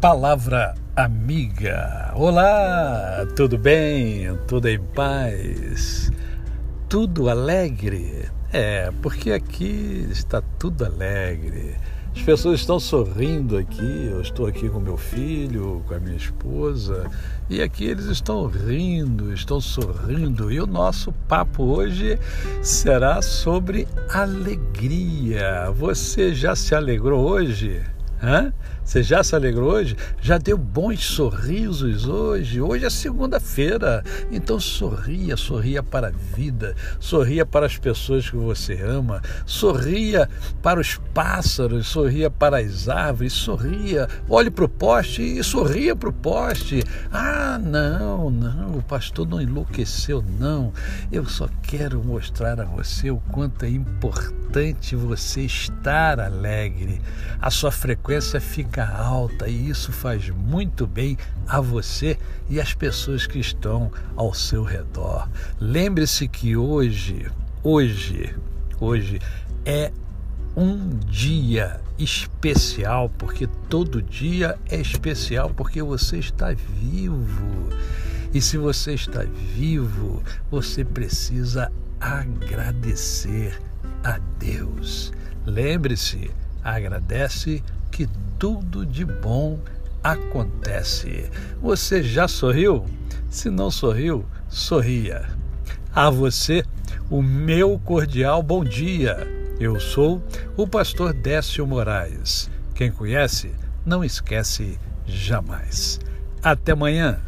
Palavra Amiga. Olá, tudo bem? Tudo em paz? Tudo alegre? É, porque aqui está tudo alegre. As pessoas estão sorrindo aqui. Eu estou aqui com meu filho, com a minha esposa, e aqui eles estão rindo, estão sorrindo. E o nosso papo hoje será sobre alegria. Você já se alegrou hoje? Hã? Você já se alegrou hoje? Já deu bons sorrisos hoje? Hoje é segunda-feira. Então sorria, sorria para a vida, sorria para as pessoas que você ama, sorria para os pássaros, sorria para as árvores, sorria. Olhe para o poste e sorria para o poste. Ah, não, não, o pastor não enlouqueceu, não. Eu só quero mostrar a você o quanto é importante você estar alegre. A sua frequência fica alta e isso faz muito bem a você e às pessoas que estão ao seu redor. Lembre-se que hoje, hoje, hoje é um dia especial, porque todo dia é especial, porque você está vivo. E se você está vivo, você precisa agradecer a Deus. Lembre-se, agradece que tudo de bom acontece. Você já sorriu? Se não sorriu, sorria. A você, o meu cordial bom dia. Eu sou o pastor Décio Moraes. Quem conhece, não esquece jamais. Até amanhã.